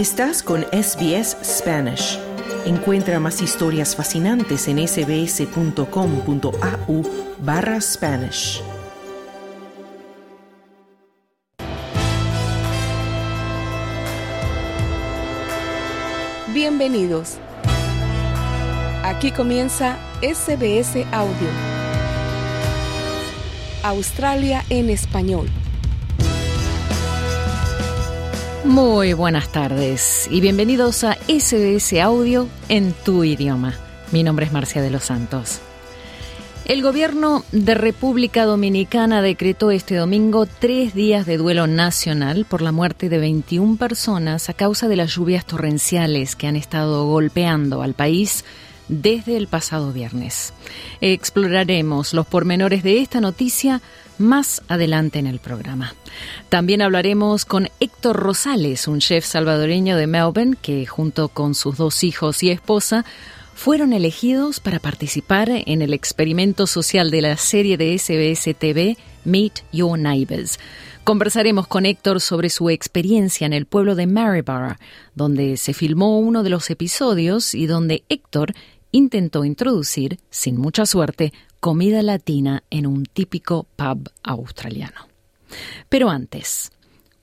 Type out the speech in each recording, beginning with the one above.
Estás con SBS Spanish. Encuentra más historias fascinantes en sbs.com.au barra Spanish. Bienvenidos. Aquí comienza SBS Audio. Australia en español. Muy buenas tardes y bienvenidos a SBS Audio en tu idioma. Mi nombre es Marcia de los Santos. El gobierno de República Dominicana decretó este domingo tres días de duelo nacional por la muerte de 21 personas a causa de las lluvias torrenciales que han estado golpeando al país desde el pasado viernes. Exploraremos los pormenores de esta noticia más adelante en el programa. También hablaremos con Héctor Rosales, un chef salvadoreño de Melbourne que junto con sus dos hijos y esposa fueron elegidos para participar en el experimento social de la serie de SBS TV Meet Your Neighbors. Conversaremos con Héctor sobre su experiencia en el pueblo de Maryborough, donde se filmó uno de los episodios y donde Héctor intentó introducir, sin mucha suerte, comida latina en un típico pub australiano. Pero antes,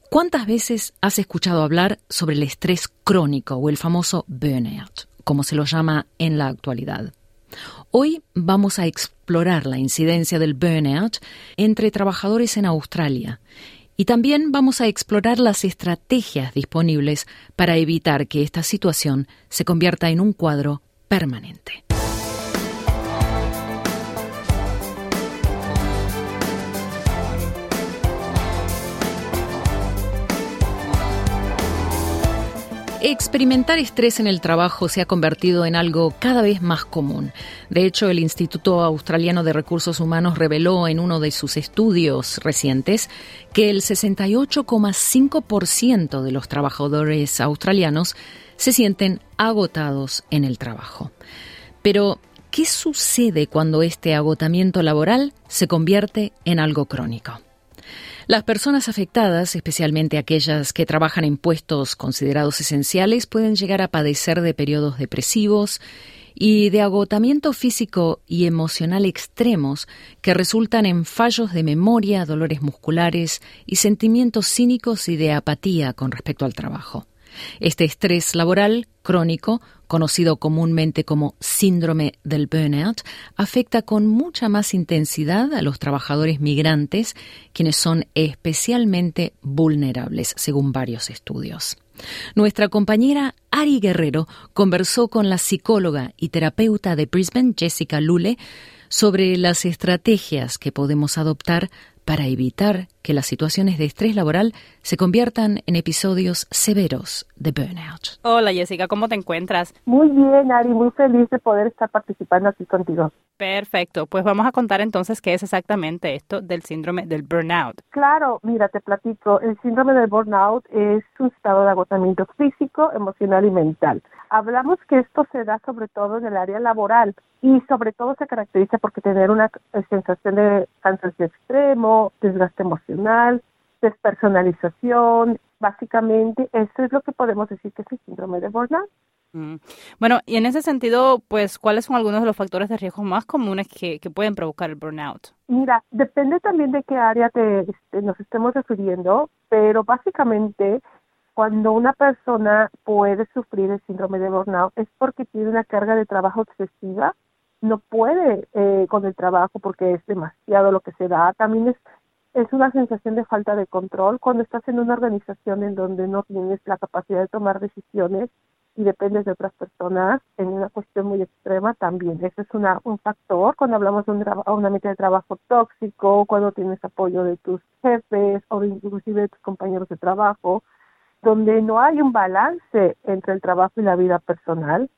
¿cuántas veces has escuchado hablar sobre el estrés crónico o el famoso burnout, como se lo llama en la actualidad? Hoy vamos a explorar la incidencia del burnout entre trabajadores en Australia y también vamos a explorar las estrategias disponibles para evitar que esta situación se convierta en un cuadro permanente. Experimentar estrés en el trabajo se ha convertido en algo cada vez más común. De hecho, el Instituto Australiano de Recursos Humanos reveló en uno de sus estudios recientes que el 68,5% de los trabajadores australianos se sienten agotados en el trabajo. Pero, ¿qué sucede cuando este agotamiento laboral se convierte en algo crónico? Las personas afectadas, especialmente aquellas que trabajan en puestos considerados esenciales, pueden llegar a padecer de periodos depresivos y de agotamiento físico y emocional extremos que resultan en fallos de memoria, dolores musculares y sentimientos cínicos y de apatía con respecto al trabajo. Este estrés laboral crónico, conocido comúnmente como síndrome del burnout, afecta con mucha más intensidad a los trabajadores migrantes, quienes son especialmente vulnerables, según varios estudios. Nuestra compañera Ari Guerrero conversó con la psicóloga y terapeuta de Brisbane, Jessica Lule, sobre las estrategias que podemos adoptar para evitar que las situaciones de estrés laboral se conviertan en episodios severos de burnout. Hola Jessica, ¿cómo te encuentras? Muy bien, Ari, muy feliz de poder estar participando aquí contigo. Perfecto, pues vamos a contar entonces qué es exactamente esto del síndrome del burnout. Claro, mira, te platico, el síndrome del burnout es un estado de agotamiento físico, emocional y mental. Hablamos que esto se da sobre todo en el área laboral y sobre todo se caracteriza porque tener una sensación de cansancio extremo, desgaste emocional, despersonalización, básicamente eso es lo que podemos decir que es el síndrome de burnout. Bueno, y en ese sentido, pues, ¿cuáles son algunos de los factores de riesgo más comunes que, que pueden provocar el burnout? Mira, depende también de qué área te, este, nos estemos refiriendo, pero básicamente cuando una persona puede sufrir el síndrome de burnout es porque tiene una carga de trabajo excesiva, no puede eh, con el trabajo porque es demasiado lo que se da, también es es una sensación de falta de control cuando estás en una organización en donde no tienes la capacidad de tomar decisiones y dependes de otras personas en una cuestión muy extrema también. Ese es una, un factor cuando hablamos de un, un ambiente de trabajo tóxico, cuando tienes apoyo de tus jefes o inclusive de tus compañeros de trabajo donde no hay un balance entre el trabajo y la vida personal,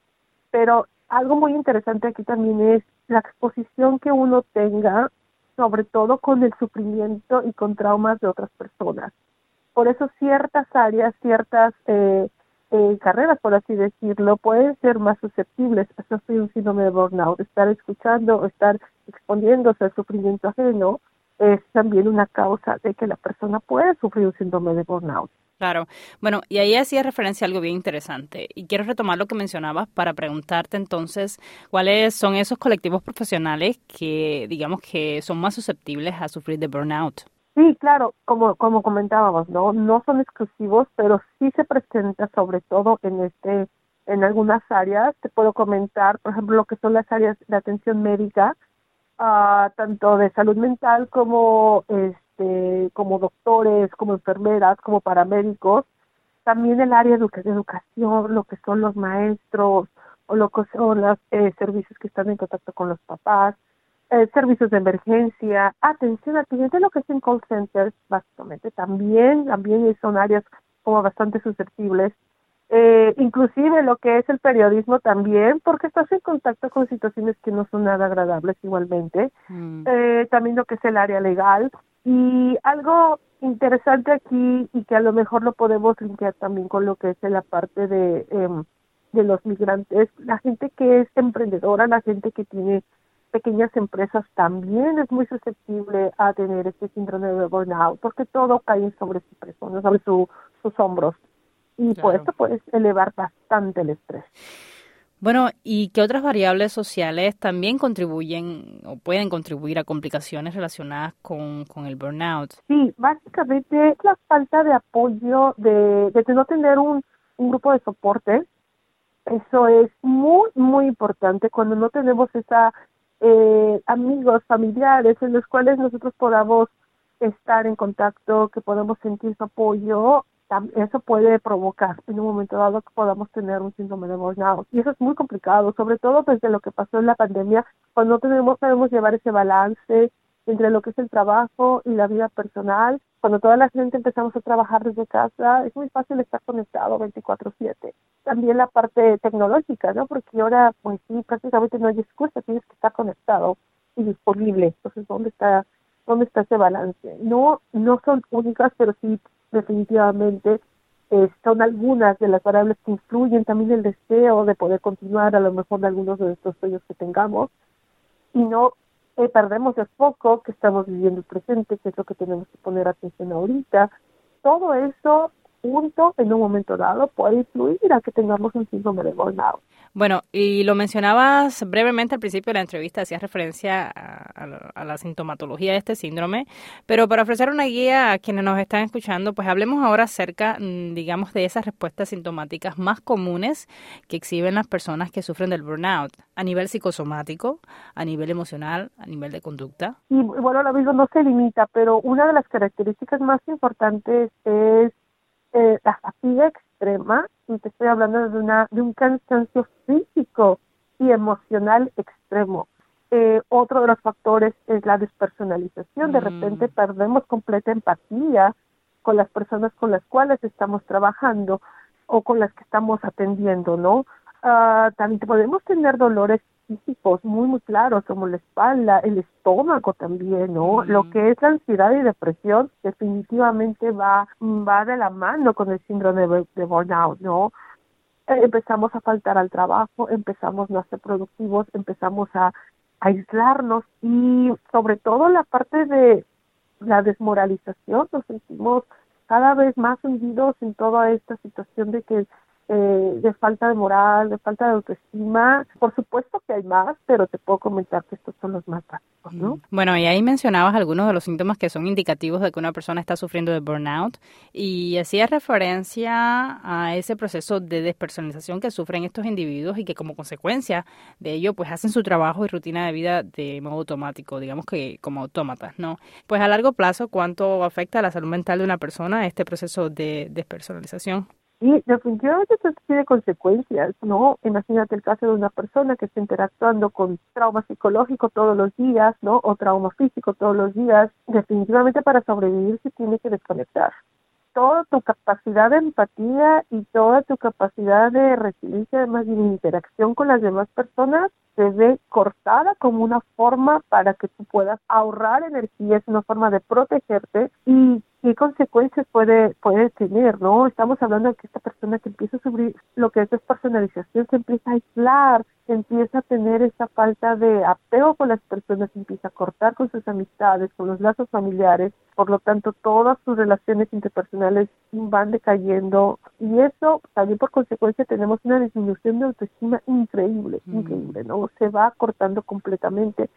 pero algo muy interesante aquí también es la exposición que uno tenga, sobre todo con el sufrimiento y con traumas de otras personas. Por eso ciertas áreas, ciertas eh, eh, carreras, por así decirlo, pueden ser más susceptibles a sufrir un síndrome de burnout. Estar escuchando o estar exponiéndose al sufrimiento ajeno es también una causa de que la persona pueda sufrir un síndrome de burnout. Claro. Bueno, y ahí hacía referencia a algo bien interesante. Y quiero retomar lo que mencionabas para preguntarte entonces cuáles son esos colectivos profesionales que, digamos, que son más susceptibles a sufrir de burnout. Sí, claro, como, como comentábamos, ¿no? No son exclusivos, pero sí se presenta sobre todo en este en algunas áreas. Te puedo comentar, por ejemplo, lo que son las áreas de atención médica, uh, tanto de salud mental como este como doctores, como enfermeras, como paramédicos, también el área de educación, lo que son los maestros o lo que son los eh, servicios que están en contacto con los papás, eh, servicios de emergencia, atención al cliente, lo que es en call centers, básicamente también, también son áreas como bastante susceptibles. Eh, inclusive lo que es el periodismo también, porque estás en contacto con situaciones que no son nada agradables igualmente. Mm. Eh, también lo que es el área legal, y algo interesante aquí y que a lo mejor lo podemos limpiar también con lo que es la parte de, em, de los migrantes, la gente que es emprendedora, la gente que tiene pequeñas empresas también es muy susceptible a tener este síndrome de burnout porque todo cae sobre su persona, sobre su, sus hombros y por eso puede elevar bastante el estrés. Bueno, ¿y qué otras variables sociales también contribuyen o pueden contribuir a complicaciones relacionadas con, con el burnout? Sí, básicamente la falta de apoyo, de, de no tener un, un grupo de soporte. Eso es muy, muy importante cuando no tenemos esa eh, amigos, familiares en los cuales nosotros podamos estar en contacto, que podamos sentir su apoyo eso puede provocar en un momento dado que podamos tener un síndrome de burnout. Y eso es muy complicado, sobre todo desde lo que pasó en la pandemia, cuando no tenemos, sabemos llevar ese balance entre lo que es el trabajo y la vida personal. Cuando toda la gente empezamos a trabajar desde casa, es muy fácil estar conectado 24/7. También la parte tecnológica, ¿no? Porque ahora, pues sí, prácticamente no hay excusa, tienes que estar conectado y disponible. Entonces, ¿dónde está, dónde está ese balance? No, no son únicas, pero sí definitivamente eh, son algunas de las variables que influyen también el deseo de poder continuar a lo mejor de algunos de estos sueños que tengamos y no eh, perdemos el foco que estamos viviendo el presente, que es lo que tenemos que poner atención ahorita. Todo eso junto en un momento dado puede influir a que tengamos un síndrome de burnout. Bueno, y lo mencionabas brevemente al principio de la entrevista, hacías referencia a, la, sintomatología de este síndrome, pero para ofrecer una guía a quienes nos están escuchando, pues hablemos ahora acerca, mm, digamos, de esas respuestas sintomáticas más comunes que exhiben las personas que sufren del burnout, a nivel psicosomático, a nivel emocional, a nivel de conducta. Y bueno, lo mismo no se limita, pero una de las características más importantes es eh, la extrema, y te estoy hablando de, una, de un cansancio físico y emocional extremo. Eh, otro de los factores es la despersonalización. De repente mm. perdemos completa empatía con las personas con las cuales estamos trabajando o con las que estamos atendiendo, ¿no? Uh, también podemos tener dolores físicos muy, muy claros, como la espalda, el estómago también, ¿no? Lo que es la ansiedad y depresión definitivamente va, va de la mano con el síndrome de, burnout, ¿no? Eh, empezamos a faltar al trabajo, empezamos a no ser productivos, empezamos a, a aislarnos y sobre todo la parte de la desmoralización, nos sentimos cada vez más hundidos en toda esta situación de que eh, de falta de moral, de falta de autoestima. Por supuesto que hay más, pero te puedo comentar que estos son los más básicos, ¿no? Mm. Bueno, y ahí mencionabas algunos de los síntomas que son indicativos de que una persona está sufriendo de burnout y hacías referencia a ese proceso de despersonalización que sufren estos individuos y que como consecuencia de ello pues hacen su trabajo y rutina de vida de modo automático, digamos que como autómatas, ¿no? Pues a largo plazo, ¿cuánto afecta a la salud mental de una persona este proceso de despersonalización? Y definitivamente eso tiene consecuencias, ¿no? Imagínate el caso de una persona que está interactuando con trauma psicológico todos los días, ¿no? O trauma físico todos los días. Definitivamente para sobrevivir se tiene que desconectar. Toda tu capacidad de empatía y toda tu capacidad de resiliencia, además de interacción con las demás personas, se ve cortada como una forma para que tú puedas ahorrar energía, es una forma de protegerte y qué consecuencias puede, puede tener, ¿no? Estamos hablando de que esta persona que empieza a sufrir lo que es despersonalización se empieza a aislar, empieza a tener esa falta de apego con las personas, empieza a cortar con sus amistades, con los lazos familiares, por lo tanto todas sus relaciones interpersonales van decayendo y eso también por consecuencia tenemos una disminución de autoestima increíble, mm. increíble, ¿no? Se va cortando completamente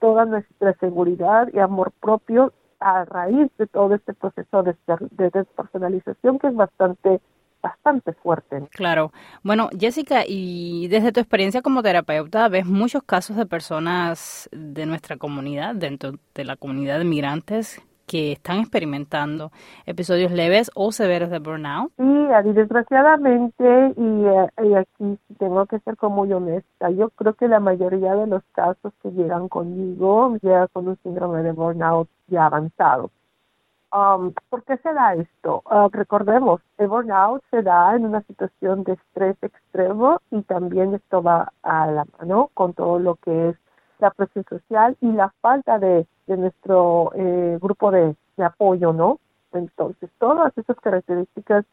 toda nuestra seguridad y amor propio a raíz de todo este proceso de, despersonalización que es bastante bastante fuerte. Claro. Bueno, Jessica, y desde tu experiencia como terapeuta, ves muchos casos de personas de nuestra comunidad, dentro de la comunidad de migrantes, que están experimentando episodios leves o severos de burnout? Sí, desgraciadamente, y, eh, y, aquí tengo que ser como muy honesta, yo creo que la mayoría de los casos que llegan conmigo llegan con un síndrome de burnout ya avanzado. Um, ¿Por qué se da esto? Uh, recordemos, el burnout se da en una situación de estrés extremo y también esto va a la mano con todo lo que es la presión social y la falta de, de nuestro eh, grupo de, apoyo, ¿no? Entonces, todas esas características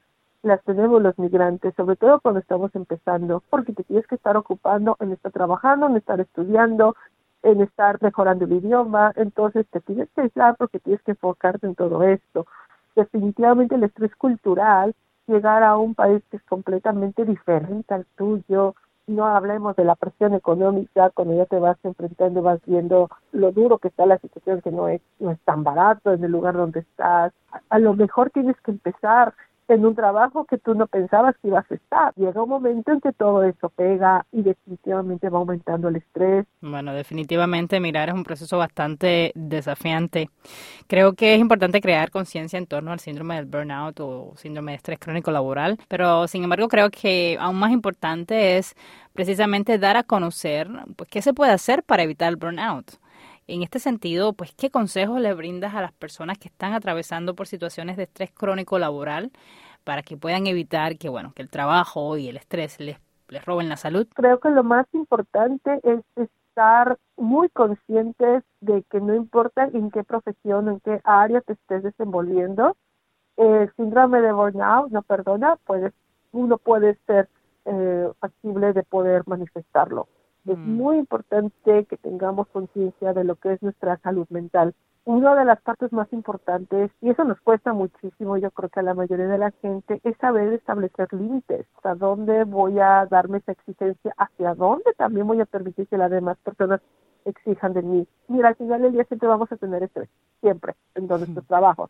las tenemos los migrantes, sobre todo cuando estamos empezando, porque te tienes que estar ocupando en estar trabajando, en estar estudiando, en estar mejorando el idioma, entonces te tienes que aislar porque tienes que enfocarte en todo esto. Definitivamente el estrés cultural, llegar a un país que es completamente diferente al tuyo, no hablemos de la presión económica, cuando ya te vas enfrentando, vas viendo lo duro que está la situación, que no es, no es tan barato en el lugar donde estás. a lo mejor tienes que empezar en un trabajo que tú no pensabas que ibas a estar. Llega un momento en que todo eso pega y definitivamente va aumentando el estrés. Bueno, definitivamente mirar es un proceso bastante desafiante. Creo que es importante crear conciencia en torno al síndrome del burnout o síndrome de estrés crónico laboral, pero sin embargo creo que aún más importante es precisamente dar a conocer pues, qué se puede hacer para evitar el burnout. En este sentido, pues, ¿qué consejos le brindas a las personas que están atravesando por situaciones de estrés crónico laboral para que puedan evitar que, bueno, que el trabajo y el estrés les, roben la salud? Creo que lo más importante es estar muy conscientes de que no importa en qué profesión, en qué área te estés desenvolviendo, el síndrome de burnout, no perdona, puede, uno puede ser eh, factible de poder manifestarlo. Es mm. muy importante que tengamos conciencia de lo que es nuestra salud mental. Una de las partes más importantes, y eso nos cuesta muchísimo, yo creo que a la mayoría de la gente, es saber establecer límites. Hasta dónde voy a darme esa exigencia, hacia dónde también voy a permitir que las demás personas exijan de mí. Mira, al final del día siempre vamos a tener estrés, siempre, en nuestros trabajos.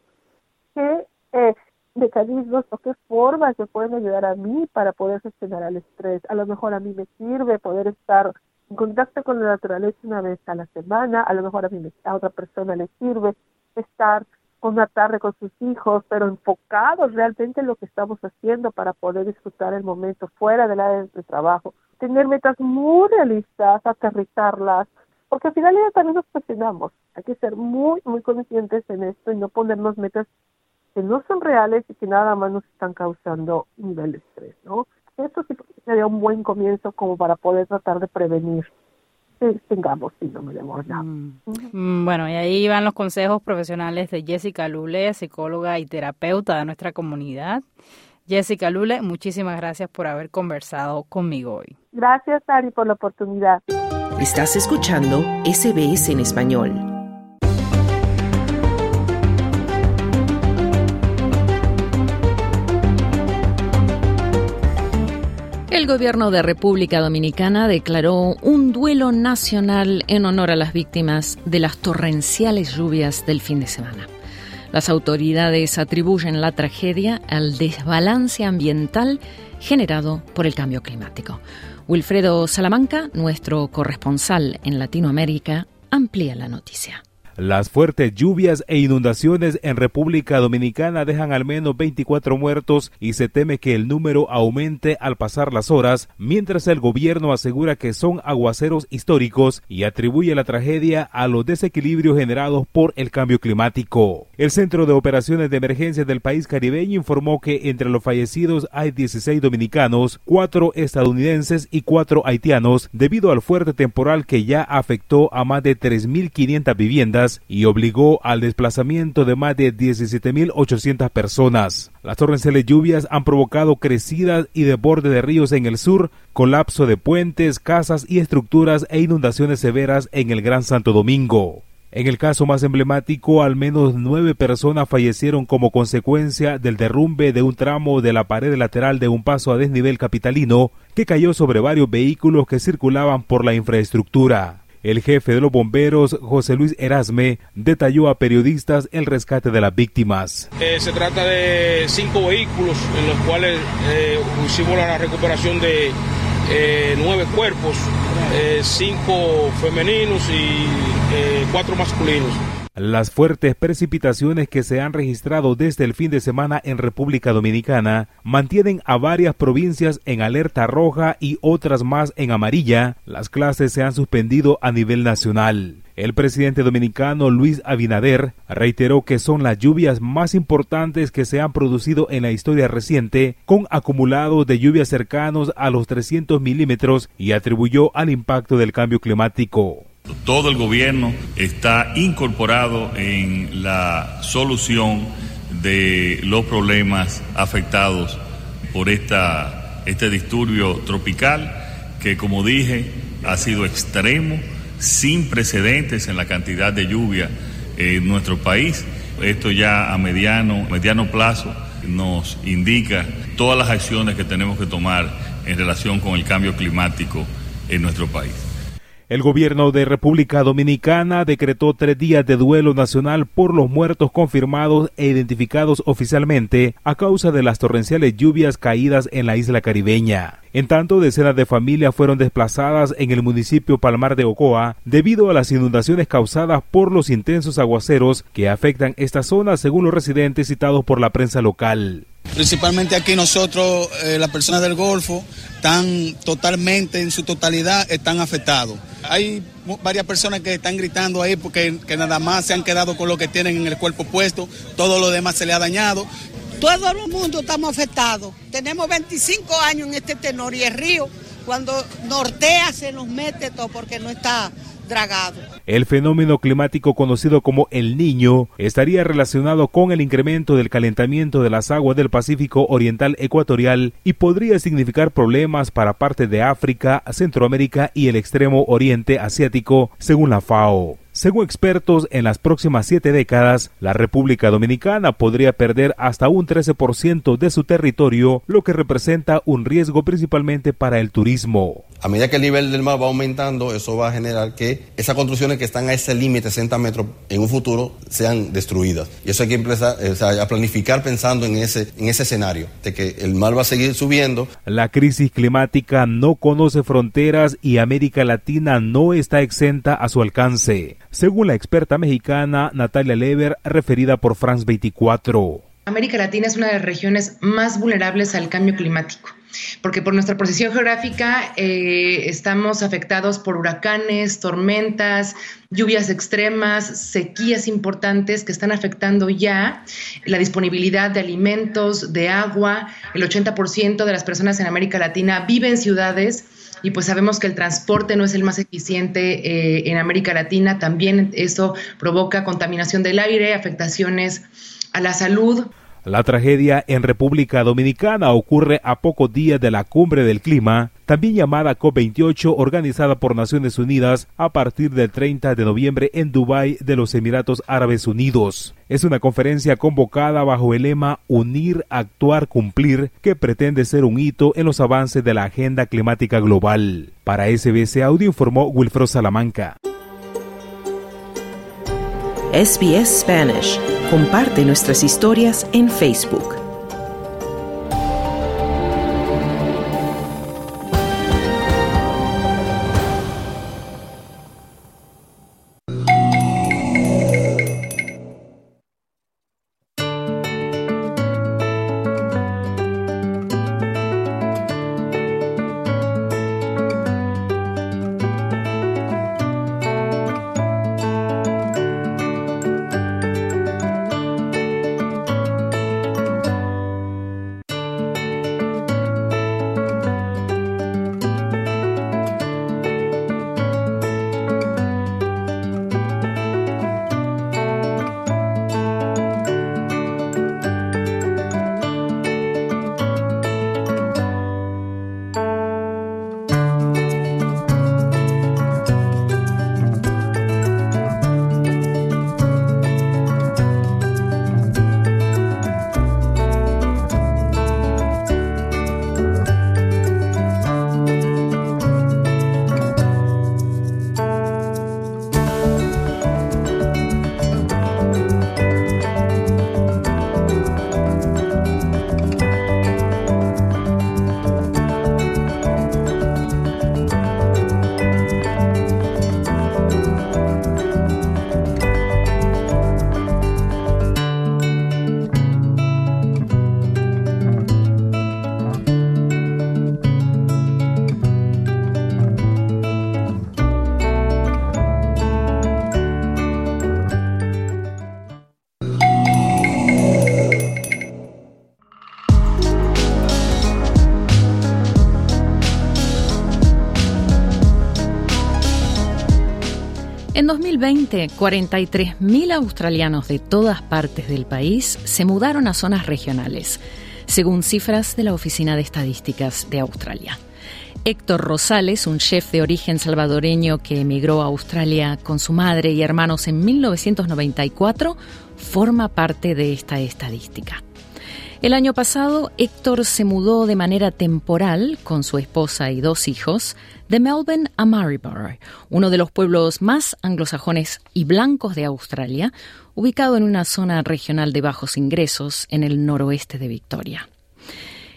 ¿Qué eh, mecanismos o qué formas me pueden ayudar a mí para poder gestionar el estrés? A lo mejor a mí me sirve poder estar en contacto con la naturaleza una vez a la semana, a lo mejor a, a otra persona le sirve estar una tarde con sus hijos, pero enfocados realmente en lo que estamos haciendo para poder disfrutar el momento fuera del área de trabajo. Tener metas muy realistas, aterrizarlas, porque al final ya también nos presionamos. Hay que ser muy, muy conscientes en esto y no ponernos metas que no son reales y que nada más nos están causando un nivel de estrés, ¿no? Esto sí sería un buen comienzo como para poder tratar de prevenir que tengamos síndrome de burnout. Mm. Bueno, y ahí van los consejos profesionales de Jessica Lule, psicóloga y terapeuta de nuestra comunidad. Jessica Lule, muchísimas gracias por haber conversado conmigo hoy. Gracias, Ari, por la oportunidad. Estás escuchando SBS en español. El gobierno de República Dominicana declaró un duelo nacional en honor a las víctimas de las torrenciales lluvias del fin de semana. Las autoridades atribuyen la tragedia al desbalance ambiental generado por el cambio climático. Wilfredo Salamanca, nuestro corresponsal en Latinoamérica, amplía la noticia. Las fuertes lluvias e inundaciones en República Dominicana dejan al menos 24 muertos y se teme que el número aumente al pasar las horas, mientras el gobierno asegura que son aguaceros históricos y atribuye la tragedia a los desequilibrios generados por el cambio climático. El Centro de Operaciones de Emergencia del país caribeño informó que entre los fallecidos hay 16 dominicanos, 4 estadounidenses y 4 haitianos debido al fuerte temporal que ya afectó a más de 3.500 viviendas y obligó al desplazamiento de más de 17.800 personas. Las torrenciales lluvias han provocado crecidas y desborde de ríos en el sur, colapso de puentes, casas y estructuras e inundaciones severas en el Gran Santo Domingo. En el caso más emblemático, al menos nueve personas fallecieron como consecuencia del derrumbe de un tramo de la pared lateral de un paso a desnivel capitalino que cayó sobre varios vehículos que circulaban por la infraestructura. El jefe de los bomberos, José Luis Erasme, detalló a periodistas el rescate de las víctimas. Eh, se trata de cinco vehículos en los cuales eh, hicimos la recuperación de eh, nueve cuerpos, cinco femeninos y cuatro masculinos. Las fuertes precipitaciones que se han registrado desde el fin de semana en República Dominicana mantienen a varias provincias en alerta roja y otras más en amarilla. Las clases se han suspendido a nivel nacional. El presidente dominicano Luis Abinader reiteró que son las lluvias más importantes que se han producido en la historia reciente, con acumulados de lluvias cercanos a los 300 milímetros y atribuyó al impacto del cambio climático. Todo el gobierno está incorporado en la solución de los problemas afectados por esta, este disturbio tropical que, como dije, ha sido extremo, sin precedentes en la cantidad de lluvia en nuestro país. Esto ya a mediano, mediano plazo nos indica todas las acciones que tenemos que tomar en relación con el cambio climático en nuestro país. El gobierno de República Dominicana decretó tres días de duelo nacional por los muertos confirmados e identificados oficialmente a causa de las torrenciales lluvias caídas en la isla caribeña. En tanto, decenas de familias fueron desplazadas en el municipio Palmar de Ocoa debido a las inundaciones causadas por los intensos aguaceros que afectan esta zona según los residentes citados por la prensa local. Principalmente aquí nosotros, eh, las personas del Golfo, están totalmente, en su totalidad, están afectados. Hay varias personas que están gritando ahí porque que nada más se han quedado con lo que tienen en el cuerpo puesto, todo lo demás se le ha dañado. Todo el mundo estamos afectados. Tenemos 25 años en este tenor y el río, cuando nortea se nos mete todo porque no está El fenómeno climático conocido como el niño estaría relacionado con el incremento del calentamiento de las aguas del Pacífico Oriental Ecuatorial y podría significar problemas para parte de África, Centroamérica y el extremo oriente asiático, según la FAO. Según expertos, en las próximas siete décadas, la República Dominicana podría perder hasta un 13% de su territorio, lo que representa un riesgo principalmente para el turismo. A medida que el nivel del mar va aumentando, eso va a generar que esas construcciones que están a ese límite, 60 metros, en un futuro sean destruidas. Y eso hay que empezar o sea, a planificar pensando en ese, en ese escenario, de que el mar va a seguir subiendo. La crisis climática no conoce fronteras y América Latina no está exenta a su alcance según la experta mexicana Natalia Lever, referida por France 24. América Latina es una de las regiones más vulnerables al cambio climático porque por nuestra posición geográfica eh, estamos afectados por huracanes, tormentas, lluvias extremas, sequías importantes que están afectando ya la disponibilidad de alimentos, de agua. El 80% de las personas en América Latina viven en ciudades y pues sabemos que el transporte no es el más eficiente eh, en América Latina. También eso provoca contaminación del aire, afectaciones a la salud. La tragedia en República Dominicana ocurre a pocos días de la cumbre del clima, también llamada COP28, organizada por Naciones Unidas a partir del 30 de noviembre en Dubái de los Emiratos Árabes Unidos. Es una conferencia convocada bajo el lema Unir, Actuar, Cumplir, que pretende ser un hito en los avances de la agenda climática global. Para SBC Audio informó Wilfredo Salamanca. SBS Spanish. Comparte nuestras historias en Facebook. 2020, 43.000 australianos de todas partes del país se mudaron a zonas regionales, según cifras de la Oficina de Estadísticas de Australia. Héctor Rosales, un chef de origen salvadoreño que emigró a Australia con su madre y hermanos en 1994, forma parte de esta estadística. El año pasado, Héctor se mudó de manera temporal con su esposa y dos hijos de Melbourne a Maryborough, uno de los pueblos más anglosajones y blancos de Australia, ubicado en una zona regional de bajos ingresos en el noroeste de Victoria.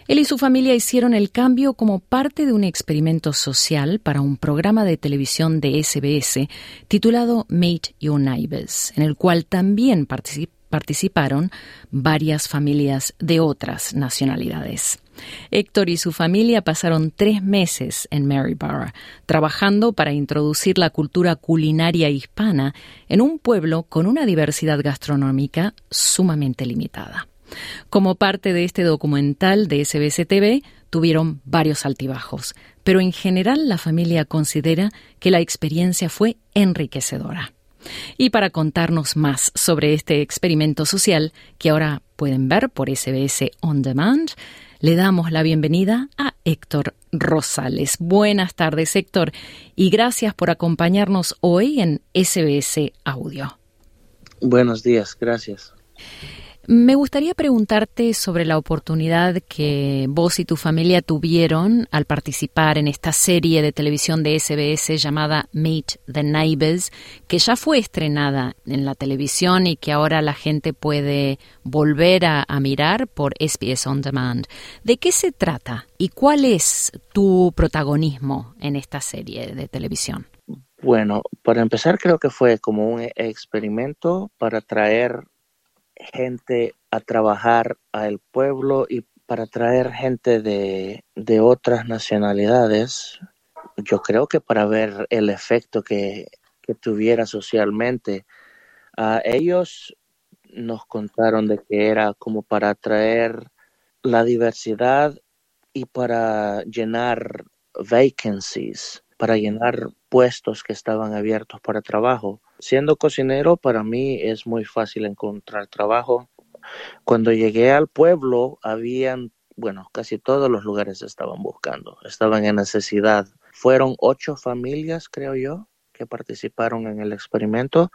Él y su familia hicieron el cambio como parte de un experimento social para un programa de televisión de SBS titulado Meet Your Neighbors, en el cual también participó participaron varias familias de otras nacionalidades. Héctor y su familia pasaron tres meses en Maryborough, trabajando para introducir la cultura culinaria hispana en un pueblo con una diversidad gastronómica sumamente limitada. Como parte de este documental de SBS TV, tuvieron varios altibajos, pero en general la familia considera que la experiencia fue enriquecedora. Y para contarnos más sobre este experimento social que ahora pueden ver por SBS On Demand, le damos la bienvenida a Héctor Rosales. Buenas tardes, Héctor, y gracias por acompañarnos hoy en SBS Audio. Buenos días, gracias. Me gustaría preguntarte sobre la oportunidad que vos y tu familia tuvieron al participar en esta serie de televisión de SBS llamada Meet the Neighbors, que ya fue estrenada en la televisión y que ahora la gente puede volver a, mirar por SBS On Demand. ¿De qué se trata y cuál es tu protagonismo en esta serie de televisión? Bueno, para empezar creo que fue como un experimento para traer gente a trabajar al pueblo y para traer gente de, otras nacionalidades, yo creo que para ver el efecto que, tuviera socialmente. ellos nos contaron de que era como para atraer la diversidad y para llenar vacancies, para llenar puestos que estaban abiertos para trabajo. Siendo cocinero, para mí es muy fácil encontrar trabajo. Cuando llegué al pueblo, habían, bueno, casi todos los lugares estaban buscando, estaban en necesidad. Fueron ocho familias, creo yo, que participaron en el experimento.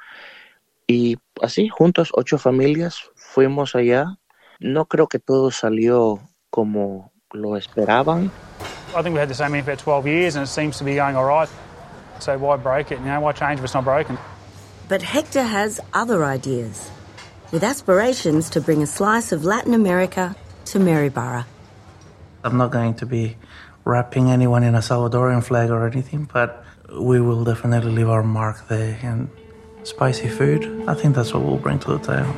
Y así, juntos, ocho familias, fuimos allá. No creo que todo salió como lo esperaban. I think we had the same for 12 years and it seems to be going all right. So why break it? You know, why change if it's not broken? But Hector has other ideas, with aspirations to bring a slice of Latin America to Maryborough. I'm not going to be wrapping anyone in a Salvadorian flag or anything, but we will definitely leave our mark there. And spicy food, I think that's what we'll bring to the table.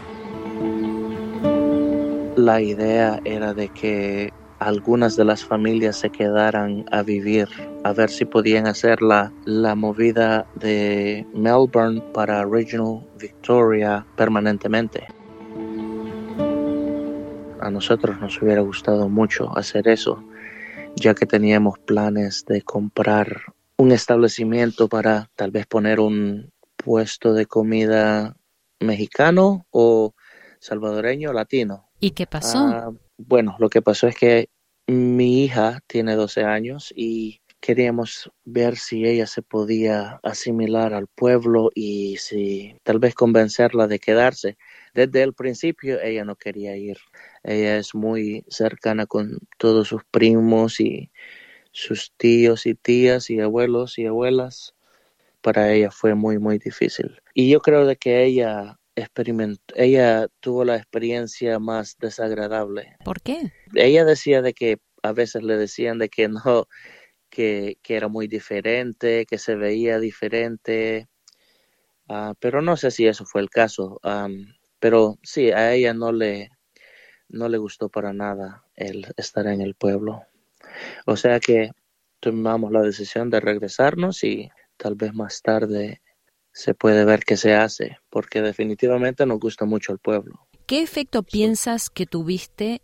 La idea era de que algunas de las familias se quedaran a vivir, a ver si podían hacer la, la movida de Melbourne para Regional Victoria permanentemente. A nosotros nos hubiera gustado mucho hacer eso, ya que teníamos planes de comprar un establecimiento para tal vez poner un puesto de comida mexicano o salvadoreño latino. ¿Y qué pasó? Ah, bueno, lo que pasó es que mi hija tiene 12 años y queríamos ver si ella se podía asimilar al pueblo y si tal vez convencerla de quedarse. Desde el principio ella no quería ir. Ella es muy cercana con todos sus primos y sus tíos y tías y abuelos y abuelas. Para ella fue muy muy difícil. Y yo creo de que ella ella tuvo la experiencia más desagradable. ¿Por qué? Ella decía de que a veces le decían de que no, que, era muy diferente, que se veía diferente, ah, pero no sé si eso fue el caso. pero sí, a ella no le, no le gustó para nada el estar en el pueblo. O sea que tomamos la decisión de regresarnos y tal vez más tarde se puede ver qué se hace, porque definitivamente nos gusta mucho el pueblo. ¿Qué efecto piensas que tuviste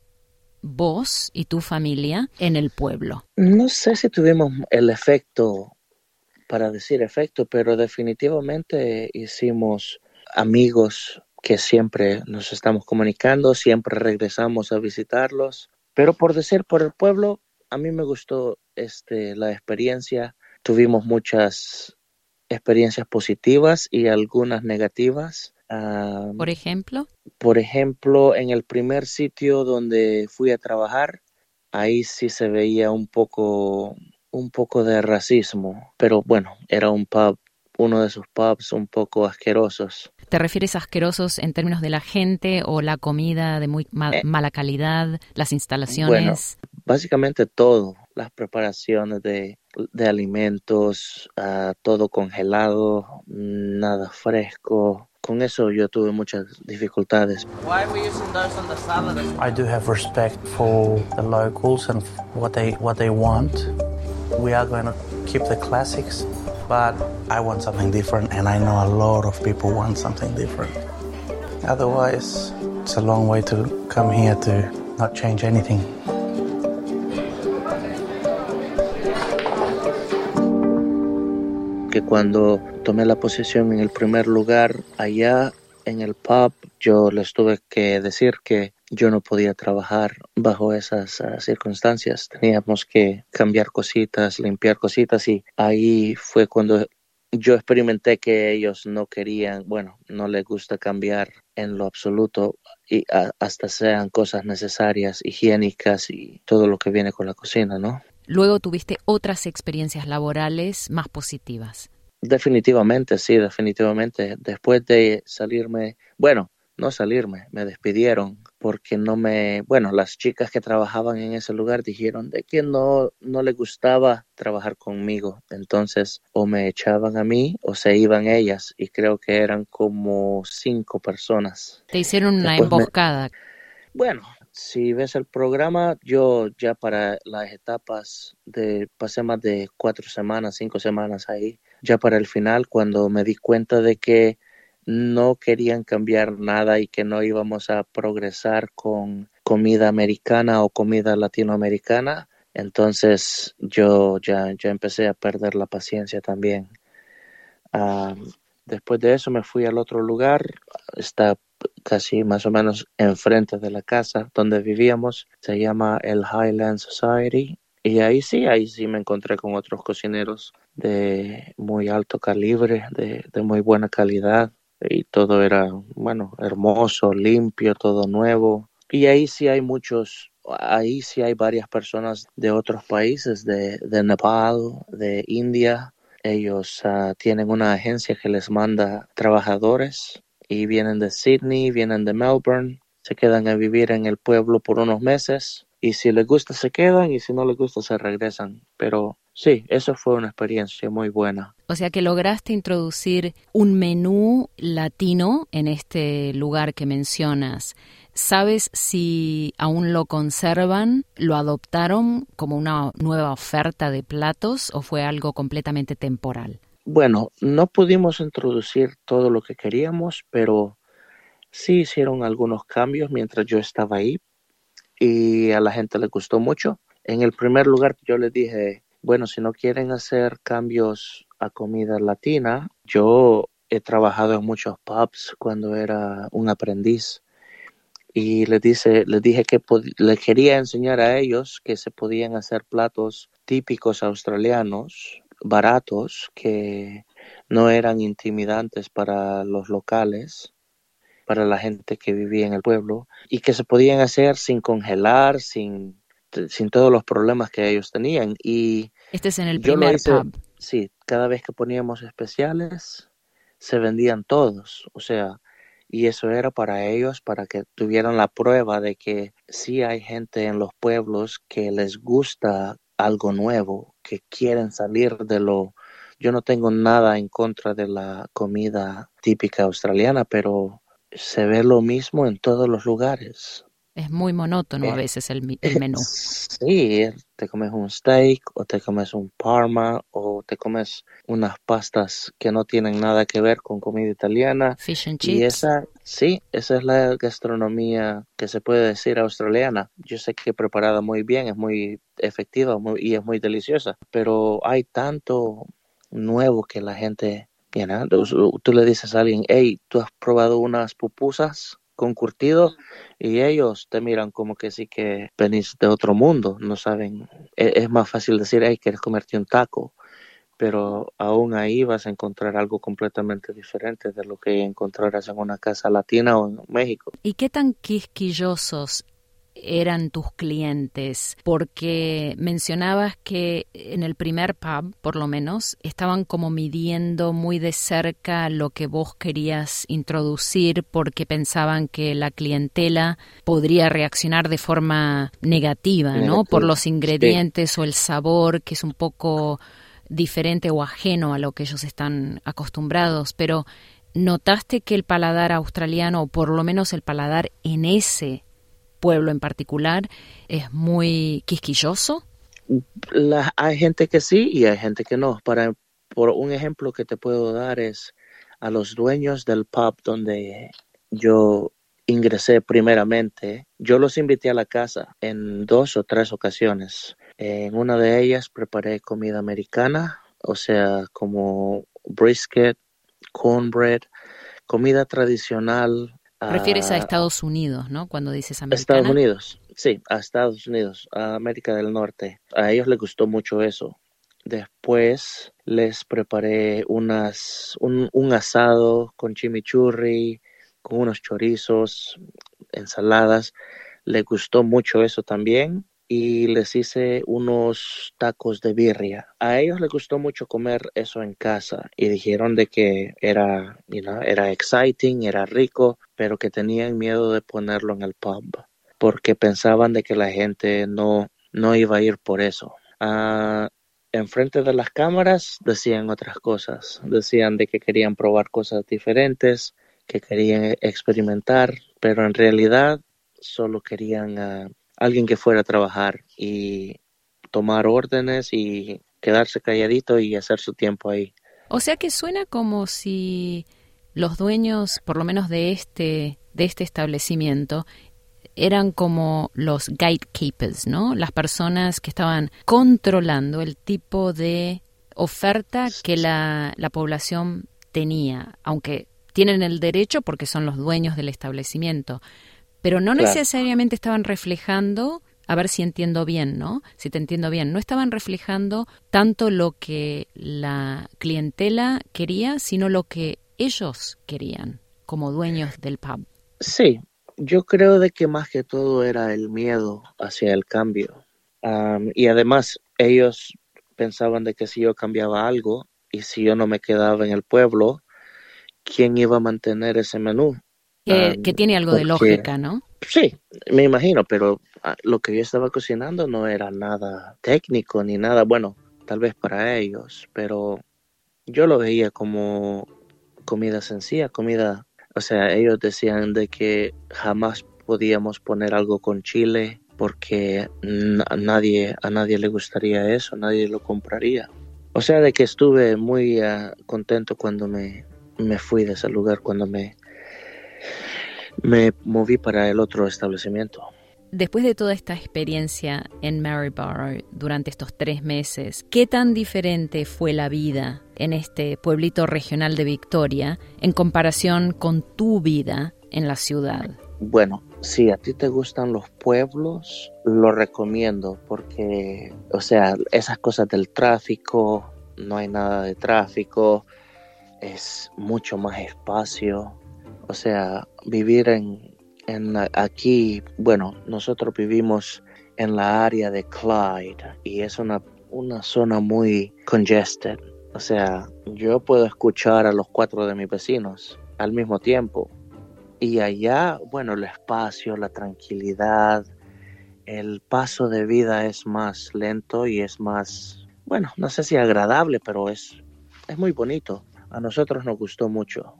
vos y tu familia en el pueblo? No sé si tuvimos el efecto para decir efecto, pero definitivamente hicimos amigos que siempre nos estamos comunicando, siempre regresamos a visitarlos. Pero por decir por el pueblo, a mí me gustó este, la experiencia. Tuvimos muchas experiencias positivas y algunas negativas. por ejemplo. Por ejemplo, en el primer sitio donde fui a trabajar, ahí sí se veía un poco, un poco de racismo, pero bueno, era un pub, uno de esos pubs un poco asquerosos. ¿Te refieres a asquerosos en términos de la gente o la comida de muy eh. mala calidad, las instalaciones? básicamente todo, las preparaciones de, de alimentos, uh, todo congelado, nada fresco. Con eso yo tuve muchas dificultades. I do have respect for the locals and what they what they want. We are going to keep the classics, but I want something different and I know a lot of people want something different. Otherwise, it's a long way to come here to not change anything. Que cuando tomé la posición en el primer lugar allá en el pub, yo les tuve que decir que yo no podía trabajar bajo esas ah, circunstancias. Teníamos que cambiar cositas, limpiar cositas y ahí fue cuando yo experimenté que ellos no querían, bueno, no les gusta cambiar en lo absoluto y hasta sean cosas necesarias, higiénicas y todo lo que viene con la cocina, ¿no? Luego tuviste otras experiencias laborales más positivas. Definitivamente, sí, definitivamente. Después de salirme, bueno, no salirme, me despidieron porque no me, bueno, las chicas que trabajaban en ese lugar dijeron de que no, no les gustaba trabajar conmigo. Entonces, o me echaban a mí o se iban ellas y creo que eran como cinco personas. Te hicieron una emboscada. Bueno, si ves el programa, yo ya para las etapas de, pasé más de cuatro semanas, cinco semanas ahí. Ya para el final, cuando me di cuenta de que no querían cambiar nada y que no íbamos a progresar con comida americana o comida latinoamericana, entonces yo ya, ya empecé a perder la paciencia también. Después de eso me fui al otro lugar, está casi más o menos enfrente de la casa donde vivíamos. Se llama el Highland Society. Y ahí sí, ahí sí me encontré con otros cocineros de muy alto calibre, de, muy buena calidad. Y todo era, bueno, hermoso, limpio, todo nuevo. Y ahí sí hay muchos, ahí sí hay varias personas de otros países, de Nepal, de India. Ellos uh, tienen una agencia que les manda trabajadores y vienen de Sydney, vienen de Melbourne, se quedan a vivir en el pueblo por unos meses y si les gusta se quedan y si no les gusta se regresan. Pero sí, eso fue una experiencia muy buena. O sea que lograste introducir un menú latino en este lugar que mencionas. ¿Sabes si aún lo conservan, lo adoptaron como una nueva oferta de platos o fue algo completamente temporal? Bueno, no pudimos introducir todo lo que queríamos, pero sí hicieron algunos cambios mientras yo estaba ahí y a la gente le gustó mucho. En el primer lugar yo les dije, bueno, si no quieren hacer cambios a comida latina, yo he trabajado en muchos pubs cuando era un aprendiz y les, dice, les dije que les quería enseñar a ellos que se podían hacer platos típicos australianos baratos que no eran intimidantes para los locales, para la gente que vivía en el pueblo y que se podían hacer sin congelar, sin, sin todos los problemas que ellos tenían. Y este es en el primer pub. Sí, cada vez que poníamos especiales se vendían todos, o sea, y eso era para ellos, para que tuvieran la prueba de que sí hay gente en los pueblos que les gusta algo nuevo, que quieren salir de lo... Yo no tengo nada en contra de la comida típica australiana, pero se ve lo mismo en todos los lugares. Es muy monótono a eh, veces el, el menú. Sí, te comes un steak o te comes un parma o te comes unas pastas que no tienen nada que ver con comida italiana. Fish and chips. Y esa, sí, esa es la gastronomía que se puede decir australiana. Yo sé que preparada muy bien, es muy efectiva y es muy deliciosa, pero hay tanto nuevo que la gente, tú le dices a alguien, hey, ¿tú has probado unas pupusas? Con curtido y ellos te miran como que sí que venís de otro mundo, no saben, es, es más fácil decir, hey, quieres comerte un taco, pero aún ahí vas a encontrar algo completamente diferente de lo que encontrarás en una casa latina o en México. ¿Y qué tan quisquillosos eran tus clientes? Porque mencionabas que en el primer pub, por lo menos, estaban como midiendo muy de cerca lo que vos querías introducir porque pensaban que la clientela podría reaccionar de forma negativa, ¿no? Por los ingredientes o el sabor, que es un poco diferente o ajeno a lo que ellos están acostumbrados, pero ¿notaste que el paladar australiano, o por lo menos el paladar en ese pueblo en particular, es muy quisquilloso? hay gente que sí y hay gente que no. Para, por un ejemplo que te puedo dar es a los dueños del pub donde yo ingresé primeramente, yo los invité a la casa en dos o tres ocasiones en una de ellas preparé comida americana, o sea, como brisket, cornbread, comida tradicional. Refieres a Estados Unidos, ¿no? Cuando dices americana. Estados Unidos, sí, a Estados Unidos, a América del Norte. A ellos les gustó mucho eso. Después les preparé unas, un, un asado con chimichurri, con unos chorizos, ensaladas. Les gustó mucho eso también y les hice unos tacos de birria. A ellos les gustó mucho comer eso en casa y dijeron de que era, era exciting, era rico, pero que tenían miedo de ponerlo en el pub porque pensaban de que la gente no, no iba a ir por eso. Ah, enfrente de las cámaras decían otras cosas, decían de que querían probar cosas diferentes, que querían experimentar, pero en realidad solo querían ah, alguien que fuera a trabajar y tomar órdenes y quedarse calladito y hacer su tiempo ahí. O sea que suena como si los dueños, por lo menos de este, de este establecimiento, eran como los gatekeepers, ¿no? Las personas que estaban controlando el tipo de oferta que la, la población tenía, aunque tienen el derecho porque son los dueños del establecimiento, pero no necesariamente estaban reflejando, a ver si entiendo bien, ¿no? Si te entiendo bien, no estaban reflejando tanto lo que la clientela quería, sino lo que ellos querían como dueños del pub. Sí, yo creo de que más que todo era el miedo hacia el cambio. y además ellos pensaban de que si yo cambiaba algo y si yo no me quedaba en el pueblo, ¿quién iba a mantener ese menú? Que, tiene algo de lógica, ¿no? Sí, me imagino, pero ah, lo que yo estaba cocinando no era nada técnico ni nada, bueno, tal vez para ellos, pero yo lo veía como comida sencilla, comida, o sea, ellos decían de que jamás podíamos poner algo con chile porque a nadie, a nadie le gustaría eso, nadie lo compraría. O sea, de que estuve muy ah, contento cuando me, me fui de ese lugar, cuando me, me moví para el otro establecimiento. Después de toda esta experiencia en Maryborough durante estos tres meses, ¿qué tan diferente fue la vida en este pueblito regional de Victoria en comparación con tu vida en la ciudad? Bueno, si a ti te gustan los pueblos, lo recomiendo porque, o sea, esas cosas del tráfico, no hay nada de tráfico, es mucho más espacio, o sea, vivir en, en aquí, bueno, nosotros vivimos en la área de Clyde y es una, una zona muy congested. O sea, yo puedo escuchar a los cuatro de mis vecinos al mismo tiempo. Y allá, bueno, el espacio, la tranquilidad, el paso de vida es más lento y es más, bueno, no sé si agradable, pero es, es muy bonito. A nosotros nos gustó mucho.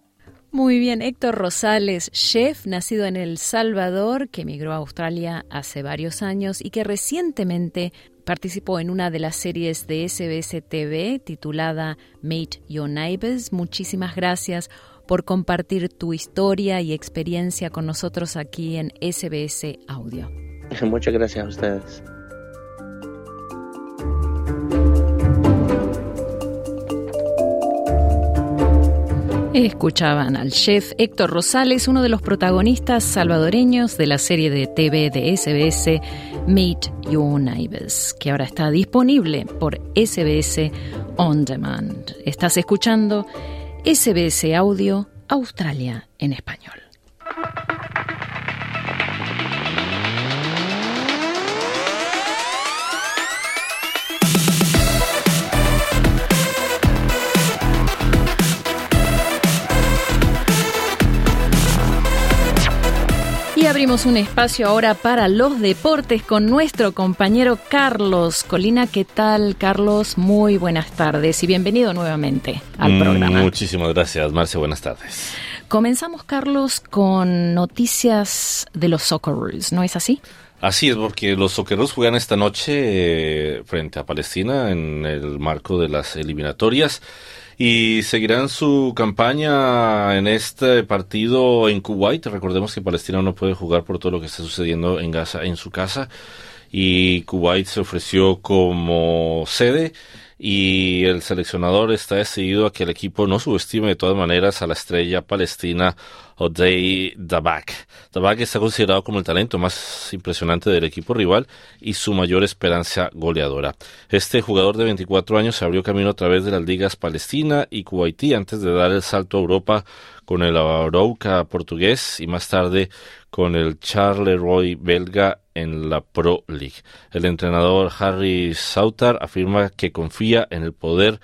Muy bien, Héctor Rosales, chef nacido en El Salvador, que emigró a Australia hace varios años y que recientemente participó en una de las series de SBS TV titulada Meet Your Neighbors. Muchísimas gracias por compartir tu historia y experiencia con nosotros aquí en SBS Audio. Muchas gracias a ustedes. Escuchaban al chef Héctor Rosales, uno de los protagonistas salvadoreños de la serie de TV de SBS Meet Your Neighbors, que ahora está disponible por SBS On Demand. Estás escuchando SBS Audio Australia en español. Abrimos un espacio ahora para los deportes con nuestro compañero Carlos Colina. ¿Qué tal, Carlos? Muy buenas tardes y bienvenido nuevamente al Mm, programa. Muchísimas gracias, Marcia. Buenas tardes. Comenzamos, Carlos, con noticias de los Socceroos, ¿no es así? Así es, porque los Socceroos juegan esta noche eh, frente a Palestina en el marco de las eliminatorias y seguirán su campaña en este partido en Kuwait. Recordemos que Palestina no puede jugar por todo lo que está sucediendo en Gaza en su casa y Kuwait se ofreció como sede y el seleccionador está decidido a que el equipo no subestime de todas maneras a la estrella palestina Odey Dabak. Dabak está considerado como el talento más impresionante del equipo rival y su mayor esperanza goleadora. Este jugador de 24 años se abrió camino a través de las ligas palestina y kuwaití antes de dar el salto a Europa con el Arouca portugués y más tarde con el Charleroi belga en la Pro League. El entrenador Harry Sauter afirma que confía en el poder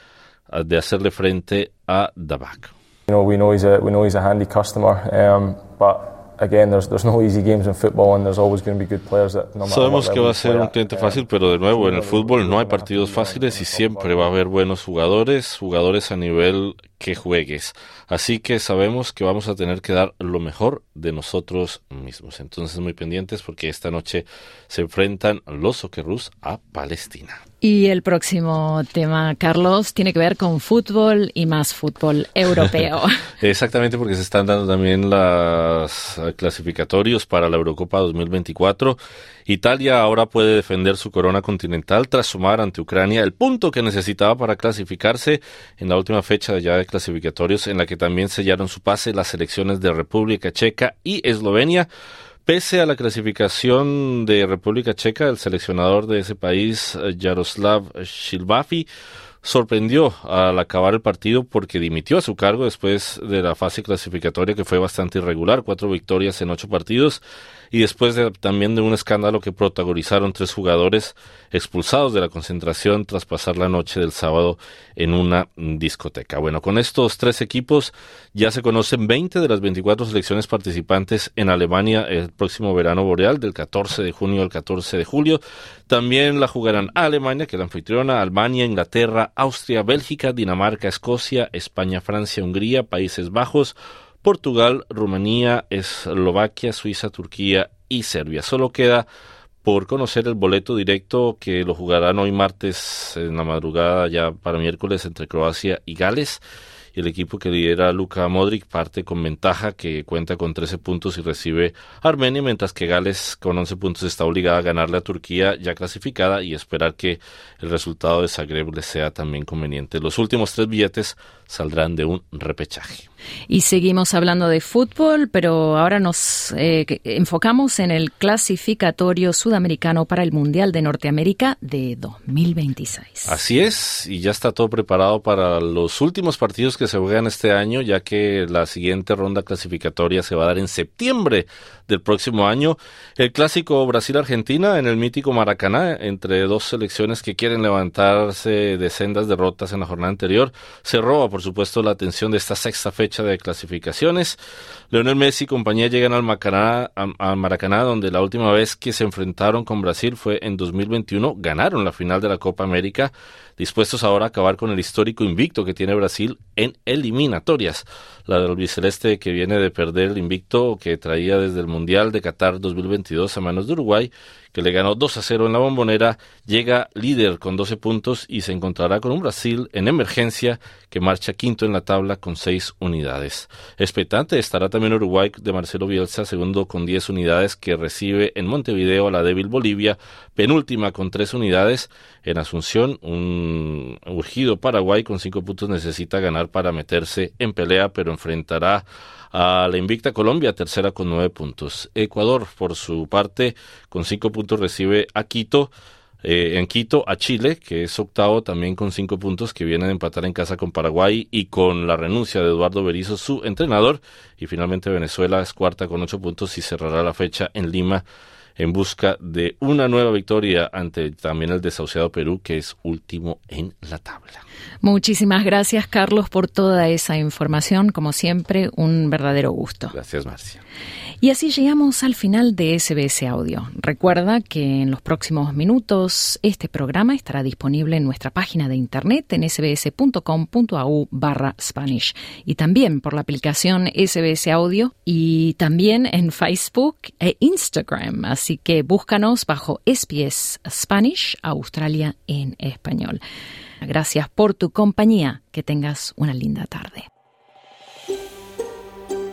ah, de hacerle frente a Dabak. You know, we know he's a we know he's a handy customer, um, but again, there's there's no easy games in football, and there's always going to be good players that no matter Sabemos que va a ser un cliente um, fácil, pero de nuevo, en el fútbol no hay partidos fáciles y siempre va a haber buenos jugadores, jugadores a nivel que juegues. Así que sabemos que vamos a tener que dar lo mejor de nosotros mismos. Entonces, muy pendientes porque esta noche se enfrentan los Socceroos a Palestina. Y el próximo tema, Carlos, tiene que ver con fútbol y más fútbol europeo. Exactamente, porque se están dando también las eh, clasificatorios para la Eurocopa 2024. Italia ahora puede defender su corona continental tras sumar ante Ucrania el punto que necesitaba para clasificarse en la última fecha ya de clasificatorios, en la que también sellaron su pase las selecciones de República Checa y Eslovenia. Pese a la clasificación de República Checa, el seleccionador de ese país, eh, Jaroslav Shilbafi, sorprendió al acabar el partido porque dimitió a su cargo después de la fase clasificatoria que fue bastante irregular, cuatro victorias en ocho partidos y después de, también de un escándalo que protagonizaron tres jugadores expulsados de la concentración tras pasar la noche del sábado en una discoteca. Bueno, con estos tres equipos ya se conocen 20 de las 24 selecciones participantes en Alemania el próximo verano boreal del 14 de junio al 14 de julio. También la jugarán Alemania, que es la anfitriona, Albania, Inglaterra, Austria, Bélgica, Dinamarca, Escocia, España, Francia, Hungría, Países Bajos, Portugal, Rumanía, Eslovaquia, Suiza, Turquía y Serbia. Solo queda por conocer el boleto directo que lo jugarán hoy martes en la madrugada ya para miércoles entre Croacia y Gales. El equipo que lidera Luka Modric parte con ventaja que cuenta con 13 puntos y recibe a Armenia, mientras que Gales con 11 puntos está obligada a ganarle a Turquía ya clasificada y esperar que el resultado de Zagreb le sea también conveniente. Los últimos tres billetes saldrán de un repechaje. Y seguimos hablando de fútbol, pero ahora nos eh, enfocamos en el clasificatorio sudamericano para el Mundial de Norteamérica de 2026. Así es, y ya está todo preparado para los últimos partidos que se juegan este año, ya que la siguiente ronda clasificatoria se va a dar en septiembre del próximo año. El clásico Brasil-Argentina en el mítico Maracaná, entre dos selecciones que quieren levantarse de sendas derrotas en la jornada anterior, se roba, por supuesto, la atención de esta sexta fecha de clasificaciones. Leonel Messi y compañía llegan al Maracaná, al- Maracaná, donde la última vez que se enfrentaron con Brasil fue en 2021, ganaron la final de la Copa América, dispuestos ahora a acabar con el histórico invicto que tiene Brasil en eliminatorias. La del albiceleste que viene de perder el invicto que traía desde el Mundial de Qatar 2022 a manos de Uruguay, que le ganó 2 a 0 en la bombonera, llega líder con 12 puntos y se encontrará con un Brasil en emergencia que marcha quinto en la tabla con 6 unidades. Expectante estará también Uruguay de Marcelo Bielsa, segundo con 10 unidades, que recibe en Montevideo a la débil Bolivia, penúltima con 3 unidades. En Asunción, un urgido Paraguay con 5 puntos necesita ganar para meterse en pelea, pero enfrentará a la invicta Colombia, tercera con nueve puntos. Ecuador, por su parte, con cinco puntos recibe a Quito. Eh, en Quito a Chile, que es octavo también con cinco puntos, que viene de empatar en casa con Paraguay y con la renuncia de Eduardo Berizzo, su entrenador. Y finalmente Venezuela es cuarta con ocho puntos y cerrará la fecha en Lima en busca de una nueva victoria ante también el desahuciado Perú, que es último en la tabla. Muchísimas gracias, Carlos, por toda esa información. Como siempre, un verdadero gusto. Gracias, Marcia. Y así llegamos al final de SBS Audio. Recuerda que en los próximos minutos este programa estará disponible en nuestra página de internet en sbs.com.au barra Spanish y también por la aplicación SBS Audio y también en Facebook e Instagram. Así que búscanos bajo SBS Spanish Australia en español. Gracias por tu compañía. Que tengas una linda tarde.